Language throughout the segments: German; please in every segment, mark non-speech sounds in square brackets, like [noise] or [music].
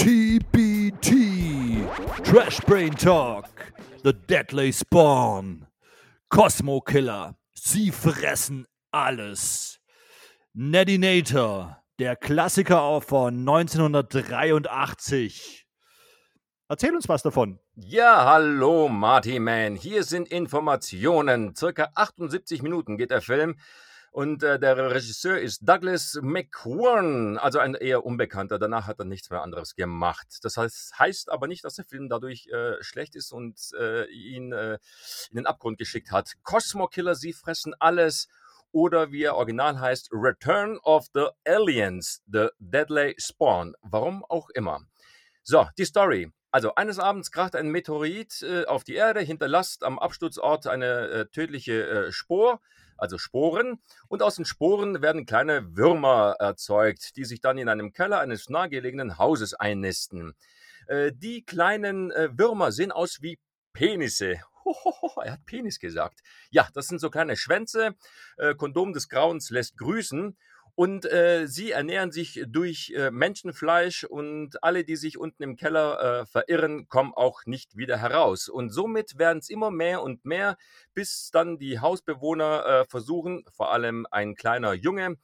TBT, Trash Brain Talk, The Deadly Spawn, Cosmo Killer, sie fressen alles. Nedinator, der Klassiker von 1983. Erzähl uns was davon. Ja, hallo Marty Man. Hier sind Informationen. Circa 78 Minuten geht der Film. Und äh, der Regisseur ist Douglas McQuarn, also ein eher unbekannter. Danach hat er nichts mehr anderes gemacht. Das heißt, heißt aber nicht, dass der Film dadurch äh, schlecht ist und äh, ihn äh, in den Abgrund geschickt hat. Cosmo Killer, sie fressen alles. Oder wie er original heißt, Return of the Aliens, The Deadly Spawn. Warum auch immer. So, die Story. Also eines Abends kracht ein Meteorit äh, auf die Erde, hinterlasst am Absturzort eine äh, tödliche äh, Spur also Sporen. Und aus den Sporen werden kleine Würmer erzeugt, die sich dann in einem Keller eines nahegelegenen Hauses einnisten. Äh, die kleinen äh, Würmer sehen aus wie Penisse. Hohoho, er hat Penis gesagt. Ja, das sind so kleine Schwänze. Äh, Kondom des Grauens lässt grüßen. Und äh, sie ernähren sich durch äh, Menschenfleisch und alle, die sich unten im Keller äh, verirren, kommen auch nicht wieder heraus. Und somit werden es immer mehr und mehr, bis dann die Hausbewohner äh, versuchen, vor allem ein kleiner Junge,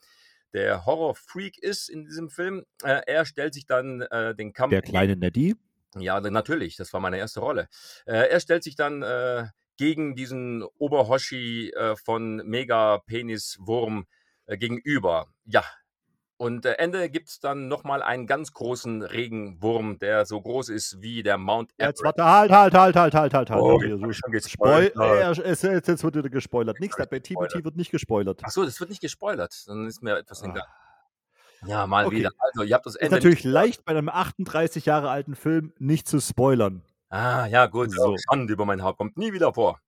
der Horrorfreak ist in diesem Film, äh, er stellt sich dann äh, den Kampf. Der kleine Neddy? Ja, natürlich, das war meine erste Rolle. er stellt sich dann gegen diesen Oberhoshi von Mega Penis Wurm äh, gegenüber. Ja. Und äh, Ende gibt es dann nochmal einen ganz großen Regenwurm, der so groß ist wie der Mount Everest. Jetzt warte, halt, halt, halt, halt, halt, halt, halt. Oh, so Spoil äh, es, jetzt, jetzt wird wieder gespoilert. Nichts, bei TBT wird nicht gespoilert. Achso, das wird nicht gespoilert. Dann ist mir etwas. Ah. Ja, mal okay. wieder. Also, ihr habt das Ende. Ist natürlich leicht bei einem 38 Jahre alten Film nicht zu spoilern. Ah, ja, gut. So. Schande über mein Haupt. Kommt nie wieder vor.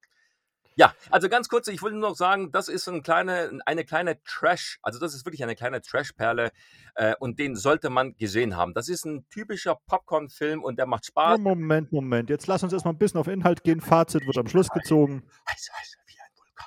Ja, also ganz kurz, ich wollte nur noch sagen, das ist ein kleine, eine kleine Trash, also das ist wirklich eine kleine Trash-Perle äh, und den sollte man gesehen haben. Das ist ein typischer Popcorn-Film und der macht Spaß. Moment, Moment, jetzt lass uns erstmal ein bisschen auf Inhalt gehen. Fazit wird am Schluss gezogen. Heiß, heiß, wie ein Vulkan.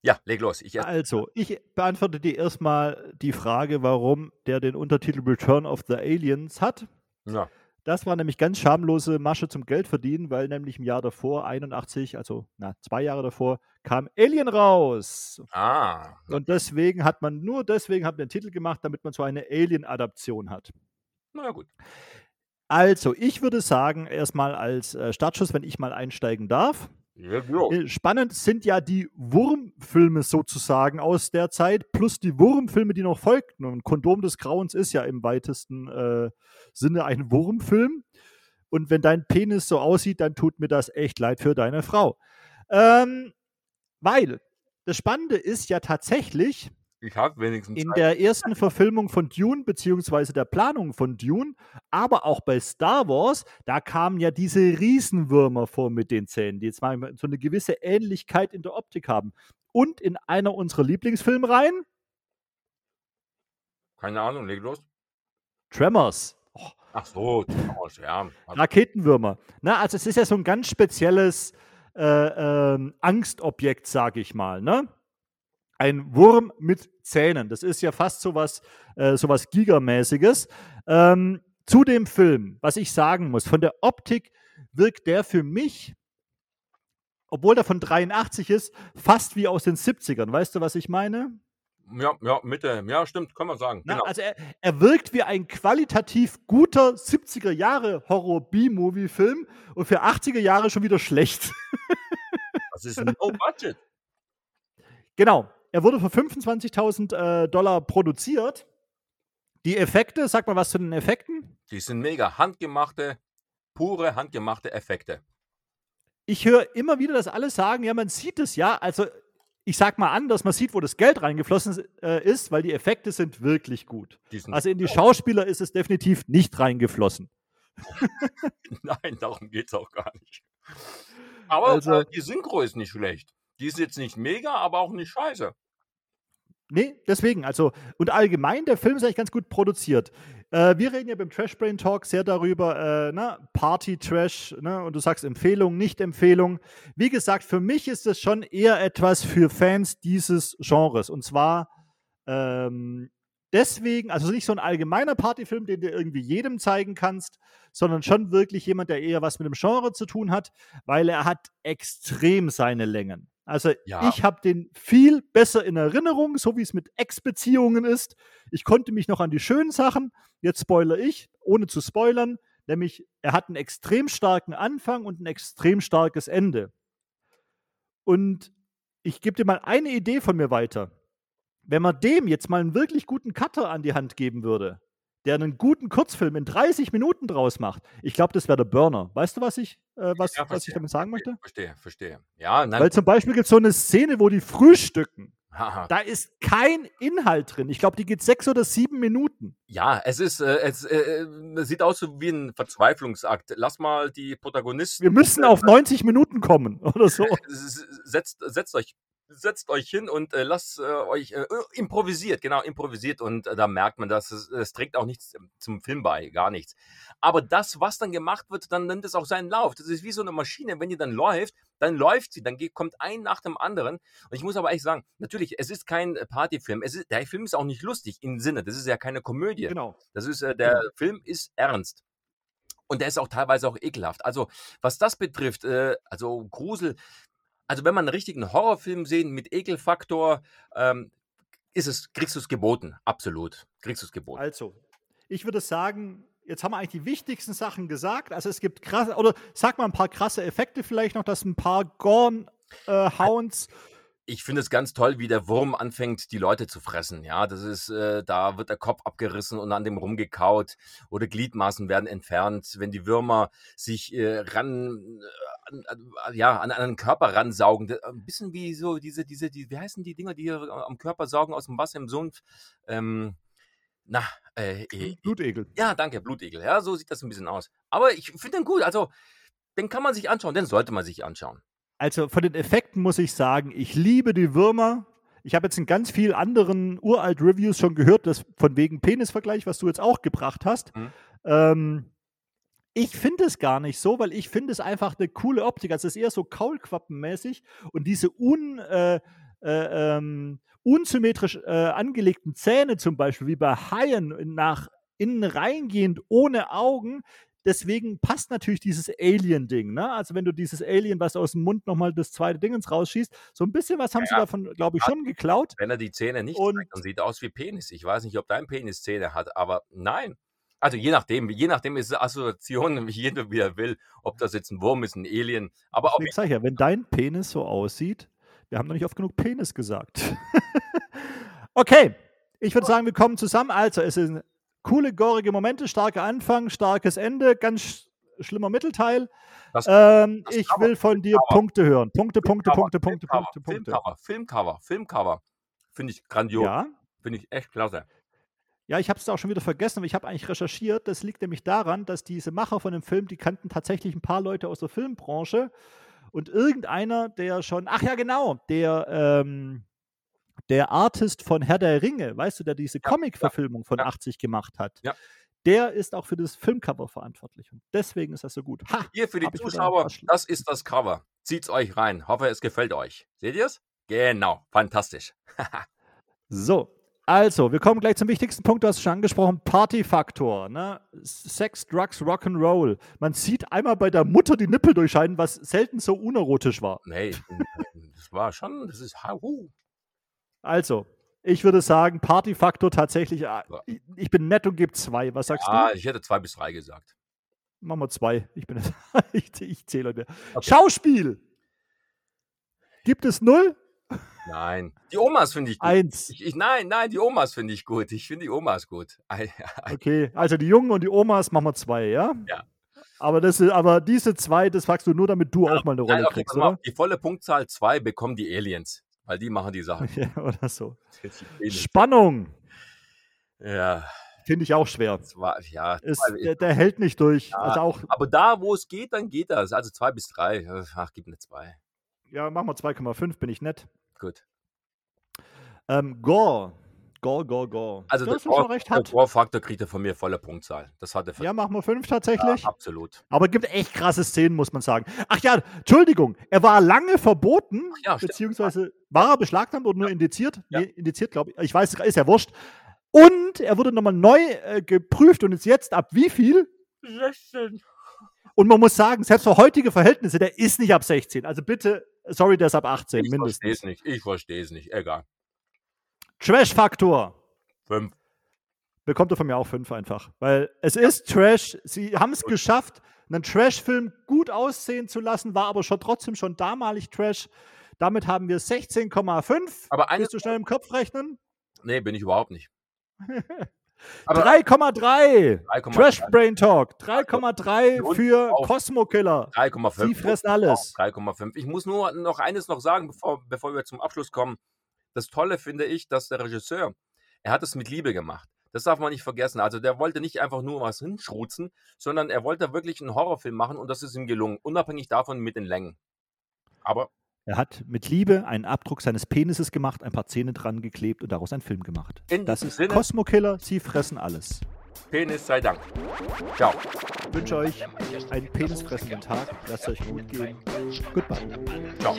Ja, leg los. Ich also, ich beantworte dir erstmal die Frage, warum der den Untertitel Return of the Aliens hat. Ja. Das war nämlich ganz schamlose Masche zum Geld verdienen, weil nämlich im Jahr davor, 81, also na, zwei Jahre davor, kam Alien raus. Ah. Und deswegen hat man, nur deswegen hat man den Titel gemacht, damit man so eine Alien-Adaption hat. Na ja, gut. Also, ich würde sagen, erstmal als äh, Startschuss, wenn ich mal einsteigen darf. Ja, äh, Spannend sind ja die Wurmfilme sozusagen aus der Zeit, plus die Wurmfilme, die noch folgten. Und Kondom des Grauens ist ja im weitesten äh, Sinne ein Wurmfilm. Und wenn dein Penis so aussieht, dann tut mir das echt leid für deine Frau. Ähm, weil das Spannende ist ja tatsächlich, ich habe wenigstens. In der ersten Verfilmung von Dune, beziehungsweise der Planung von Dune, aber auch bei Star Wars, da kamen ja diese Riesenwürmer vor mit den Zähnen, die jetzt mal so eine gewisse Ähnlichkeit in der Optik haben. Und in einer unserer Lieblingsfilmreihen. Keine Ahnung, leg los. Tremors. Oh. Ach so, Tremors, ja. Raketenwürmer. Na, also es ist ja so ein ganz spezielles äh, äh, Angstobjekt, sage ich mal. Ne? Ein Wurm mit Zähnen. Das ist ja fast so was, äh, so was Gigamäßiges. Ähm, zu dem Film, was ich sagen muss, von der Optik wirkt der für mich, obwohl der von 83 ist, fast wie aus den 70ern. Weißt du, was ich meine? Ja, ja, Mitte. Ja, stimmt, kann man sagen. Na, genau. Also er, er, wirkt wie ein qualitativ guter 70er Jahre Horror-B-Movie-Film und für 80er Jahre schon wieder schlecht. Das ist ein No Budget. [laughs] Genau. Er wurde für 25.000 äh, Dollar produziert. Die Effekte, sag mal was zu den Effekten. Die sind mega. Handgemachte, pure handgemachte Effekte. Ich höre immer wieder, dass alle sagen, ja, man sieht es ja. Also ich sag mal anders, man sieht, wo das Geld reingeflossen äh, ist, weil die Effekte sind wirklich gut. Also in die Schauspieler ist es definitiv nicht reingeflossen. [laughs] Nein, darum geht es auch gar nicht. Aber also, äh, die Synchro ist nicht schlecht. Die ist jetzt nicht mega, aber auch nicht scheiße. Nee, deswegen, also, und allgemein, der Film ist eigentlich ganz gut produziert. Äh, wir reden ja beim Trash Brain Talk sehr darüber, äh, ne? Party-Trash, ne? und du sagst Empfehlung, Nicht-Empfehlung. Wie gesagt, für mich ist es schon eher etwas für Fans dieses Genres. Und zwar ähm, deswegen, also nicht so ein allgemeiner Partyfilm, den du irgendwie jedem zeigen kannst, sondern schon wirklich jemand, der eher was mit dem Genre zu tun hat, weil er hat extrem seine Längen. Also ja. ich habe den viel besser in Erinnerung, so wie es mit Ex-Beziehungen ist. Ich konnte mich noch an die schönen Sachen, jetzt spoilere ich, ohne zu spoilern, nämlich er hat einen extrem starken Anfang und ein extrem starkes Ende. Und ich gebe dir mal eine Idee von mir weiter. Wenn man dem jetzt mal einen wirklich guten Cutter an die Hand geben würde, der einen guten Kurzfilm in 30 Minuten draus macht, ich glaube, das wäre der Burner. Weißt du, was ich, äh, was, ja, was ich damit sagen möchte? Verstehe, verstehe. Ja, nein. Weil zum Beispiel gibt es so eine Szene, wo die frühstücken. Aha. Da ist kein Inhalt drin. Ich glaube, die geht sechs oder sieben Minuten. Ja, es ist, äh, es äh, äh sieht aus wie ein Verzweiflungsakt. Lass mal die Protagonisten. Wir müssen auf 90 Minuten kommen oder so. [laughs] setzt, setzt euch setzt euch hin und äh, lasst äh, euch äh, improvisiert, genau, improvisiert und äh, da merkt man, dass es, es, trägt auch nichts zum Film bei, gar nichts. Aber das, was dann gemacht wird, dann nimmt es auch seinen Lauf. Das ist wie so eine Maschine, wenn die dann läuft, dann läuft sie, dann geht, kommt ein nach dem anderen. Und ich muss aber ehrlich sagen, natürlich, es ist kein äh, Partyfilm. Es ist, der Film ist auch nicht lustig im Sinne, das ist ja keine Komödie. Genau. Das ist, äh, der genau. Film ist ernst. Und der ist auch teilweise auch ekelhaft. Also, was das betrifft, äh, also Grusel, also wenn man einen richtigen Horrorfilm sehen mit Ekelfaktor, ähm, ist es, kriegst du es geboten, absolut. Kriegst du es geboten. Also, ich würde sagen, jetzt haben wir eigentlich die wichtigsten Sachen gesagt. Also es gibt krasse, oder sag mal ein paar krasse Effekte vielleicht noch, dass ein paar Gorn-Hounds. Äh, ich finde es ganz toll, wie der Wurm anfängt, die Leute zu fressen. Ja, das ist, äh, da wird der Kopf abgerissen und an dem rumgekaut oder Gliedmaßen werden entfernt. Wenn die Würmer sich äh, ran, äh, an, ja, an, einen Körper ransaugen, ein bisschen wie so diese, diese, die, wie heißen die Dinger, die hier am Körper saugen aus dem Wasser im Sumpf? Ähm, na, äh, Blutegel. Ja, danke, Blutegel. Ja, so sieht das ein bisschen aus. Aber ich finde den gut. Also, den kann man sich anschauen, den sollte man sich anschauen. Also von den Effekten muss ich sagen, ich liebe die Würmer. Ich habe jetzt in ganz vielen anderen uralt Reviews schon gehört, dass von wegen Penisvergleich, was du jetzt auch gebracht hast. Mhm. Ähm, ich finde es gar nicht so, weil ich finde es einfach eine coole Optik. Also es ist eher so Kaulquappenmäßig und diese un, äh, äh, ähm, unsymmetrisch äh, angelegten Zähne zum Beispiel, wie bei Haien nach innen reingehend ohne Augen, deswegen passt natürlich dieses Alien-Ding. Ne? Also wenn du dieses Alien, was aus dem Mund nochmal das zweite Ding ins rausschießt, so ein bisschen was haben ja, sie davon, glaube ich, schon geklaut. Wenn er die Zähne nicht und, zeigt, dann sieht er aus wie Penis. Ich weiß nicht, ob dein Penis Zähne hat, aber nein. Also je nachdem, je nachdem ist es Assoziation, [laughs] wie jeder wie er will, ob das jetzt ein Wurm ist, ein Alien. Aber ich sag ja, wenn dein Penis so aussieht, wir haben noch nicht oft genug Penis gesagt. [laughs] okay, ich würde sagen, wir kommen zusammen. Also, es sind coole, gorige Momente, starker Anfang, starkes Ende, ganz schlimmer Mittelteil. Das, ähm, das ich will von dir Filmcover. Punkte hören. Punkte, Punkte, Punkte, Punkte, Punkte, Punkte. Filmcover, Filmcover, Filmcover. Finde ich grandios. Ja. Finde ich echt klasse. Ja, ich habe es auch schon wieder vergessen, aber ich habe eigentlich recherchiert. Das liegt nämlich daran, dass diese Macher von dem Film, die kannten tatsächlich ein paar Leute aus der Filmbranche. Und irgendeiner, der schon, ach ja, genau, der, ähm, der Artist von Herr der Ringe, weißt du, der diese Comic-Verfilmung von ja. 80 gemacht hat, ja. der ist auch für das Filmcover verantwortlich. Und deswegen ist das so gut. Ha, Hier für die Zuschauer, das ist das Cover. Zieht's euch rein. Hoffe, es gefällt euch. Seht ihr es? Genau, fantastisch. [laughs] so, also, wir kommen gleich zum wichtigsten Punkt, du hast es schon angesprochen, Partyfaktor. Ne? Sex, Drugs, Rock'n'Roll. Man sieht einmal bei der Mutter die Nippel durchscheinen, was selten so unerotisch war. Nee, das war schon, das ist Hahu. Also, ich würde sagen, Partyfaktor tatsächlich, ah, ich bin nett und gebe zwei. Was sagst ja, du? ich hätte zwei bis drei gesagt. Machen wir zwei. Ich, bin, [laughs] ich, ich zähle heute. Okay. Schauspiel! Gibt es null? Nein. Die Omas finde ich gut. Eins. Ich, ich, nein, nein, die Omas finde ich gut. Ich finde die Omas gut. okay, also die Jungen und die Omas machen wir zwei, ja? Ja. Aber, das ist, aber diese zwei, das fragst du nur, damit du ja, auch mal eine Rolle nein, kriegst, oder? Die volle Punktzahl zwei bekommen die Aliens. Weil die machen die Sachen. [laughs] Ja, oder so. Spannung. Ja. Finde ich auch schwer. War, ja, ist, der, der, hält nicht durch. Ja, also auch, aber da, wo es geht, dann geht das. Also zwei bis drei. Ach, gib eine zwei. Ja, machen wir 2,5, bin ich nett. Gut. Ähm, Gore. Gore, Gore, Gore. Also das, der, Gore, recht hat. Gore-Faktor kriegt er von mir volle Punktzahl. Das hat er Ja, machen wir fünf tatsächlich. Ja, absolut. Aber es gibt echt krasse Szenen, muss man sagen. Ach ja, Entschuldigung, er war lange verboten, ja, beziehungsweise war er beschlagnahmt oder nur indiziert? Ja. Nee, indiziert, glaube ich. Ich weiß, ist ja wurscht. Und er wurde nochmal neu äh, geprüft und ist jetzt ab wie viel? 16. Und man muss sagen, selbst für heutige Verhältnisse, der ist nicht ab 16. Also bitte, sorry, der ist ab 18 Ich mindestens. verstehe es nicht. Ich verstehe es nicht. Egal. Trash-Faktor. Fünf. Bekommt er von mir auch 5 einfach. Weil es ist Trash. Sie haben es geschafft, einen Trash-Film gut aussehen zu lassen, war aber schon trotzdem schon damalig Trash. Damit haben wir 16,5. Aber eines. Willst du schnell im Kopf rechnen? Nee, bin ich überhaupt nicht. [laughs] Aber 3,3. 3,3. Trash Brain Talk. 3,3 Und für Cosmo Killer. 3,5. Sie fressen alles. 3,5. Ich muss nur noch eines noch sagen, bevor, bevor wir zum Abschluss kommen. Das Tolle finde ich, dass der Regisseur, er hat es mit Liebe gemacht. Das darf man nicht vergessen. Also der wollte nicht einfach nur was hinschrutzen, sondern er wollte wirklich einen Horrorfilm machen und das ist ihm gelungen, unabhängig davon mit den Längen. Aber Er hat mit Liebe einen Abdruck seines Penises gemacht, ein paar Zähne dran geklebt und daraus einen Film gemacht. In das ist Sinne- Cosmo Killer. Sie fressen alles. Penis sei Dank. Ciao. Ich wünsche euch einen penisfressenden Tag. Lasst euch gut gehen. Goodbye. Ciao.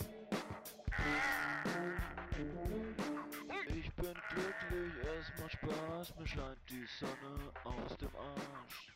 es macht Spaß, mir scheint die Sonne aus dem Arsch.